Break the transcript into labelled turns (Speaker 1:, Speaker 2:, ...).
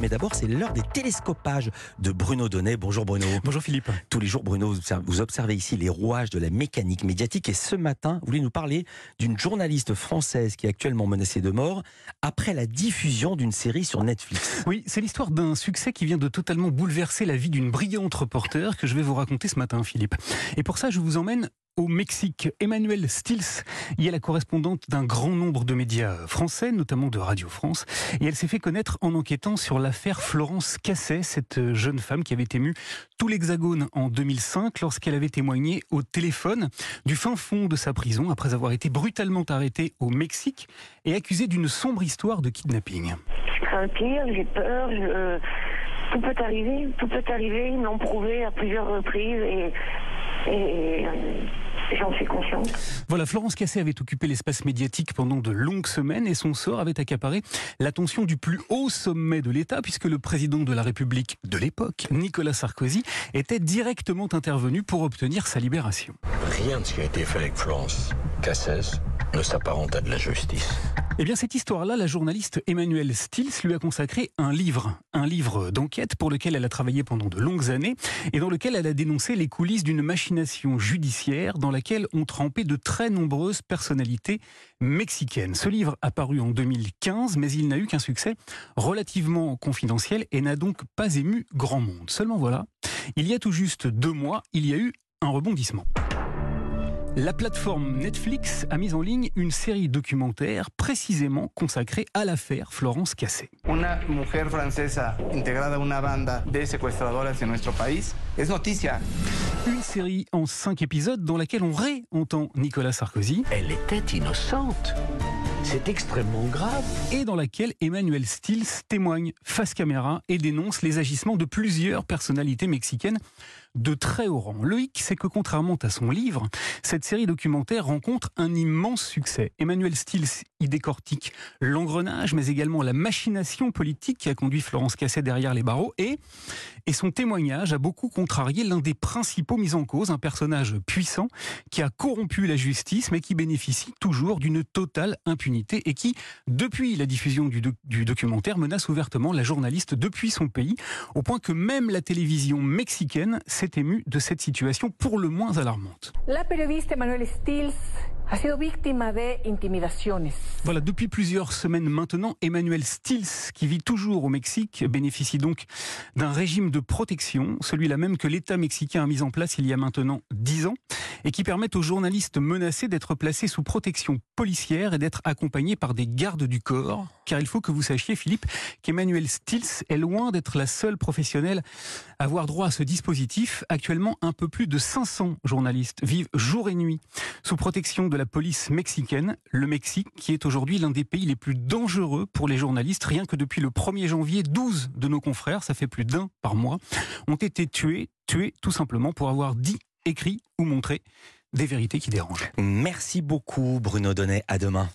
Speaker 1: Mais d'abord, c'est l'heure des télescopages de Bruno Donnet. Bonjour Bruno.
Speaker 2: Bonjour Philippe.
Speaker 1: Tous les jours, Bruno, vous observez ici les rouages de la mécanique médiatique. Et ce matin, vous voulez nous parler d'une journaliste française qui est actuellement menacée de mort après la diffusion d'une série sur Netflix.
Speaker 2: Oui, c'est l'histoire d'un succès qui vient de totalement bouleverser la vie d'une brillante reporter que je vais vous raconter ce matin, Philippe. Et pour ça, je vous emmène au Mexique. Emmanuel Stills y est la correspondante d'un grand nombre de médias français, notamment de Radio France. Et elle s'est fait connaître en enquêtant sur l'affaire Florence Casset, cette jeune femme qui avait ému tout l'Hexagone en 2005 lorsqu'elle avait témoigné au téléphone du fin fond de sa prison après avoir été brutalement arrêtée au Mexique et accusée d'une sombre histoire de kidnapping.
Speaker 3: Je crains pire, j'ai peur, tout peut arriver, tout peut arriver, ils m'ont prouvé à plusieurs reprises et J'en suis consciente.
Speaker 2: Voilà, Florence Cassé avait occupé l'espace médiatique pendant de longues semaines et son sort avait accaparé l'attention du plus haut sommet de l'État puisque le président de la République de l'époque, Nicolas Sarkozy, était directement intervenu pour obtenir sa libération.
Speaker 4: Rien de ce qui a été fait avec Florence Cassès ne s'apparente à de la justice.
Speaker 2: Eh bien, cette histoire-là, la journaliste Emmanuelle Stills lui a consacré un livre, un livre d'enquête pour lequel elle a travaillé pendant de longues années et dans lequel elle a dénoncé les coulisses d'une machination judiciaire dans laquelle ont trempé de très nombreuses personnalités mexicaines. Ce livre a paru en 2015, mais il n'a eu qu'un succès relativement confidentiel et n'a donc pas ému grand monde. Seulement voilà, il y a tout juste deux mois, il y a eu un rebondissement. La plateforme Netflix a mis en ligne une série documentaire précisément consacrée à l'affaire Florence Cassé.
Speaker 5: Una mujer francesa integrada a una banda de secuestradoras en nuestro país es noticia.
Speaker 2: Une série en cinq épisodes dans laquelle on réentend Nicolas Sarkozy.
Speaker 4: Elle était innocente. C'est extrêmement grave.
Speaker 2: Et dans laquelle Emmanuel Stills témoigne face caméra et dénonce les agissements de plusieurs personnalités mexicaines de très haut rang. Le hic, c'est que contrairement à son livre, cette série documentaire rencontre un immense succès. Emmanuel Stills y décortique l'engrenage, mais également la machination politique qui a conduit Florence Casset derrière les barreaux et, et son témoignage a beaucoup contrarié l'un des principaux mis en cause, un personnage puissant qui a corrompu la justice, mais qui bénéficie toujours d'une totale impunité et qui, depuis la diffusion du, documentaire, menace ouvertement la journaliste depuis son pays, au point que même la télévision mexicaine s'est émue de cette situation pour le moins alarmante.
Speaker 6: La Stills
Speaker 2: Voilà, depuis plusieurs semaines maintenant, Emmanuel Stills, qui vit toujours au Mexique, bénéficie donc d'un régime de protection, celui-là même que l'État mexicain a mis en place il y a maintenant dix ans, et qui permet aux journalistes menacés d'être placés sous protection policière et d'être accompagnés par des gardes du corps. Car il faut que vous sachiez, Philippe, qu'Emmanuel Stills est loin d'être la seule professionnelle avoir droit à ce dispositif. Actuellement, un peu plus de 500 journalistes vivent jour et nuit sous protection de la police mexicaine, le Mexique, qui est aujourd'hui l'un des pays les plus dangereux pour les journalistes. Rien que depuis le 1er janvier, 12 de nos confrères, ça fait plus d'un par mois, ont été tués, tués tout simplement pour avoir dit, écrit ou montré des vérités qui dérangent.
Speaker 1: Merci beaucoup Bruno Donnet, à demain.